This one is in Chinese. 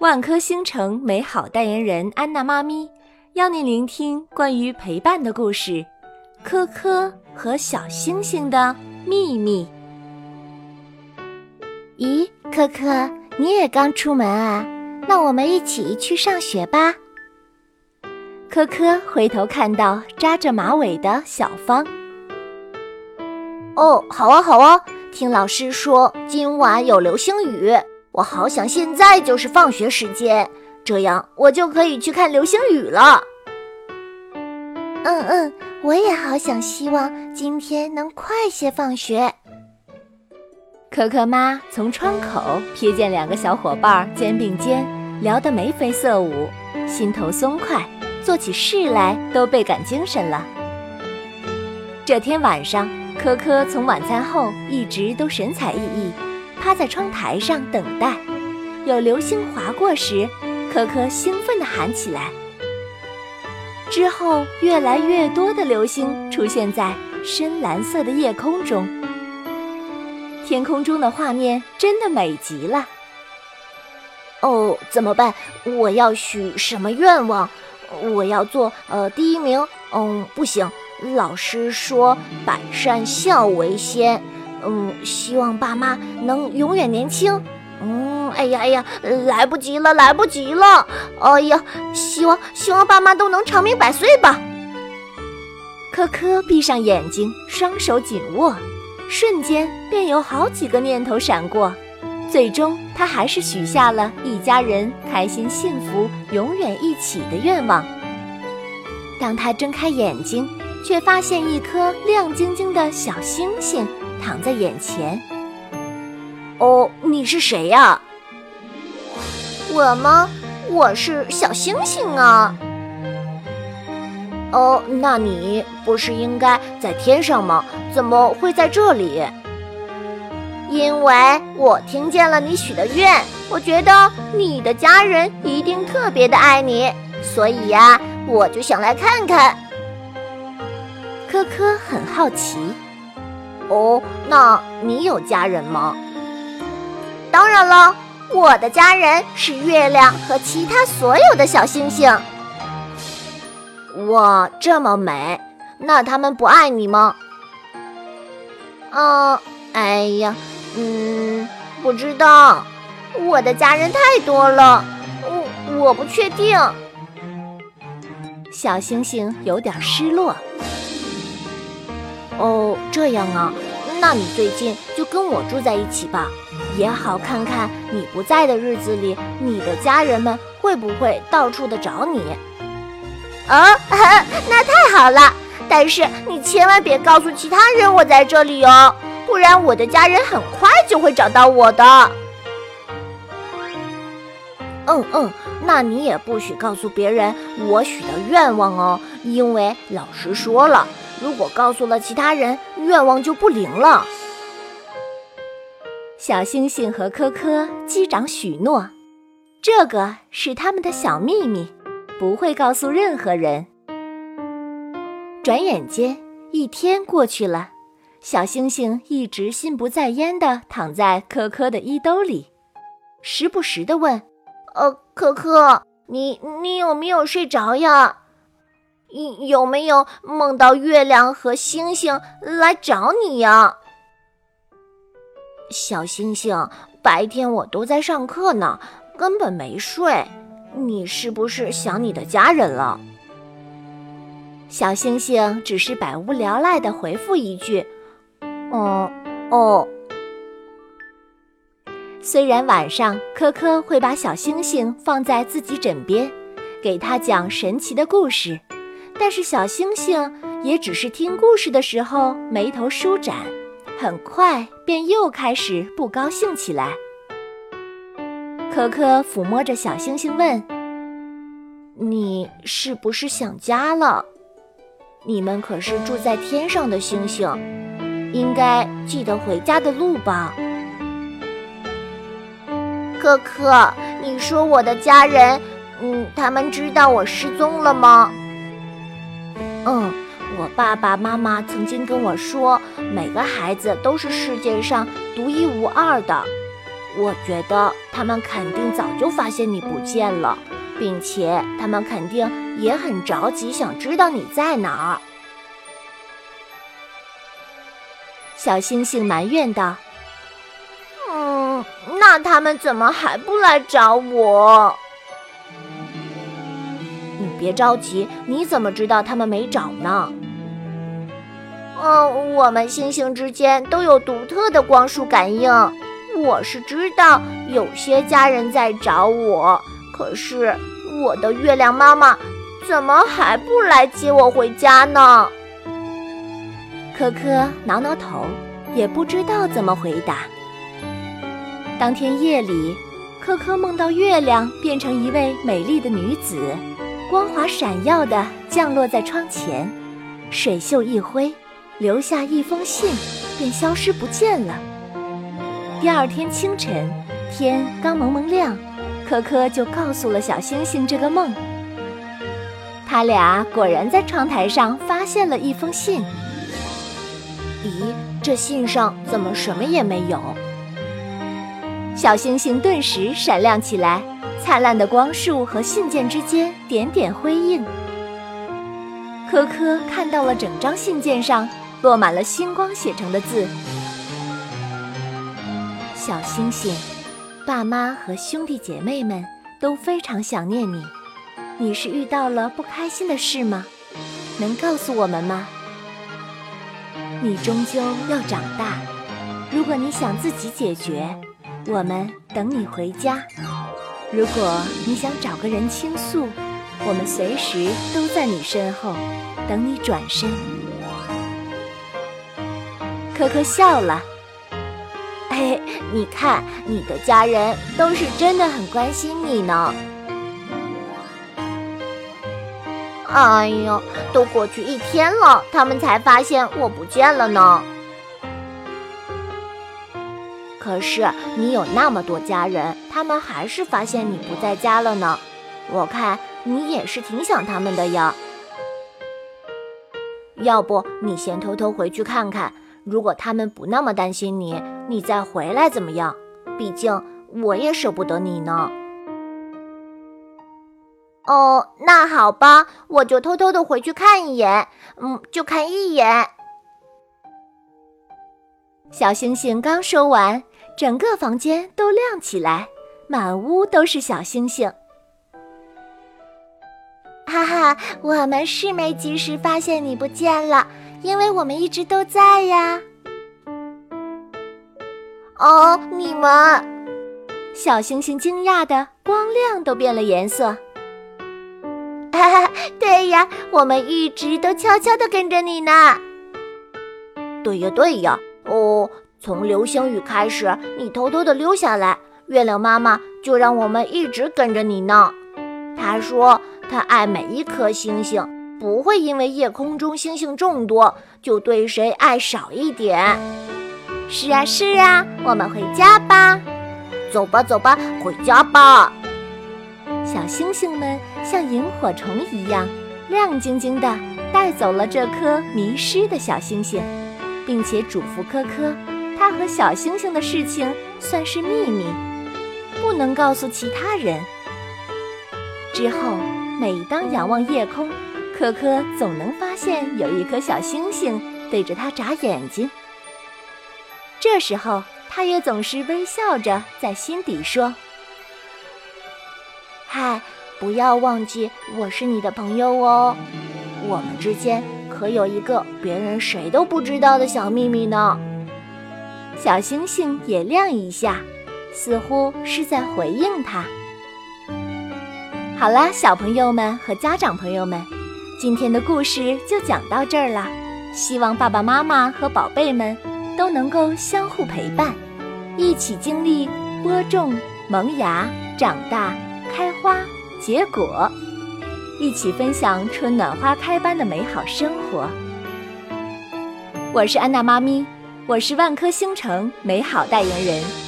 万科星城美好代言人安娜妈咪邀您聆听关于陪伴的故事《科科和小星星的秘密》。咦，科科，你也刚出门啊？那我们一起去上学吧。科科回头看到扎着马尾的小芳。哦，好啊，好啊！听老师说今晚有流星雨，我好想现在就是放学时间，这样我就可以去看流星雨了。嗯嗯，我也好想希望今天能快些放学。可可妈从窗口瞥见两个小伙伴肩并肩聊得眉飞色舞，心头松快，做起事来都倍感精神了。这天晚上。科科从晚餐后一直都神采奕奕，趴在窗台上等待。有流星划过时，可可兴奋地喊起来。之后，越来越多的流星出现在深蓝色的夜空中，天空中的画面真的美极了。哦，怎么办？我要许什么愿望？我要做呃第一名？嗯，不行。老师说“百善孝为先”，嗯，希望爸妈能永远年轻。嗯，哎呀哎呀，来不及了，来不及了！哎呀，希望希望爸妈都能长命百岁吧。科科闭上眼睛，双手紧握，瞬间便有好几个念头闪过，最终他还是许下了一家人开心幸福、永远一起的愿望。当他睁开眼睛。却发现一颗亮晶晶的小星星躺在眼前。哦，你是谁呀？我吗？我是小星星啊。哦，那你不是应该在天上吗？怎么会在这里？因为我听见了你许的愿，我觉得你的家人一定特别的爱你，所以呀，我就想来看看。科科很好奇，哦，那你有家人吗？当然了，我的家人是月亮和其他所有的小星星。哇，这么美，那他们不爱你吗？嗯，哎呀，嗯，不知道，我的家人太多了，我我不确定。小星星有点失落。哦，这样啊，那你最近就跟我住在一起吧，也好看看你不在的日子里，你的家人们会不会到处的找你。啊，那太好了！但是你千万别告诉其他人我在这里哦，不然我的家人很快就会找到我的。嗯嗯，那你也不许告诉别人我许的愿望哦，因为老师说了。如果告诉了其他人，愿望就不灵了。小星星和科科击掌许诺，这个是他们的小秘密，不会告诉任何人。转眼间，一天过去了，小星星一直心不在焉地躺在科科的衣兜里，时不时地问：“呃，科科，你你有没有睡着呀？”有没有梦到月亮和星星来找你呀，小星星？白天我都在上课呢，根本没睡。你是不是想你的家人了？小星星只是百无聊赖的回复一句：“嗯，哦。”虽然晚上科科会把小星星放在自己枕边，给他讲神奇的故事。但是小星星也只是听故事的时候眉头舒展，很快便又开始不高兴起来。可可抚摸着小星星问：“你是不是想家了？你们可是住在天上的星星，应该记得回家的路吧？”可可，你说我的家人，嗯，他们知道我失踪了吗？嗯，我爸爸妈妈曾经跟我说，每个孩子都是世界上独一无二的。我觉得他们肯定早就发现你不见了，并且他们肯定也很着急，想知道你在哪儿。小星星埋怨道：“嗯，那他们怎么还不来找我？”你别着急，你怎么知道他们没找呢？嗯，我们星星之间都有独特的光束感应。我是知道有些家人在找我，可是我的月亮妈妈怎么还不来接我回家呢？科科挠挠头，也不知道怎么回答。当天夜里，科科梦到月亮变成一位美丽的女子，光华闪耀的降落在窗前，水袖一挥，留下一封信，便消失不见了。第二天清晨，天刚蒙蒙亮，科科就告诉了小星星这个梦。他俩果然在窗台上发现了一封信。咦，这信上怎么什么也没有？小星星顿时闪亮起来，灿烂的光束和信件之间点点辉映。科科看到了整张信件上落满了星光写成的字。小星星，爸妈和兄弟姐妹们都非常想念你。你是遇到了不开心的事吗？能告诉我们吗？你终究要长大。如果你想自己解决，我们等你回家。如果你想找个人倾诉，我们随时都在你身后，等你转身。可可笑了。嘿，你看，你的家人都是真的很关心你呢。哎呦，都过去一天了，他们才发现我不见了呢。可是你有那么多家人，他们还是发现你不在家了呢。我看你也是挺想他们的呀。要不你先偷偷回去看看，如果他们不那么担心你。你再回来怎么样？毕竟我也舍不得你呢。哦，那好吧，我就偷偷的回去看一眼。嗯，就看一眼。小星星刚说完，整个房间都亮起来，满屋都是小星星。哈哈，我们是没及时发现你不见了，因为我们一直都在呀。哦，你们！小星星惊讶的光亮都变了颜色。哈哈，对呀，我们一直都悄悄的跟着你呢。对呀，对呀。哦，从流星雨开始，你偷偷的溜下来，月亮妈妈就让我们一直跟着你呢。她说她爱每一颗星星，不会因为夜空中星星众多就对谁爱少一点。是啊，是啊，我们回家吧，走吧，走吧，回家吧。小星星们像萤火虫一样亮晶晶的带走了这颗迷失的小星星，并且嘱咐科科，他和小星星的事情算是秘密，不能告诉其他人。之后，每当仰望夜空，可可总能发现有一颗小星星对着他眨眼睛。这时候，他也总是微笑着在心底说：“嗨，不要忘记我是你的朋友哦。我们之间可有一个别人谁都不知道的小秘密呢。”小星星也亮一下，似乎是在回应他。好啦，小朋友们和家长朋友们，今天的故事就讲到这儿了。希望爸爸妈妈和宝贝们。都能够相互陪伴，一起经历播种、萌芽、长大、开花、结果，一起分享春暖花开般的美好生活。我是安娜妈咪，我是万科星城美好代言人。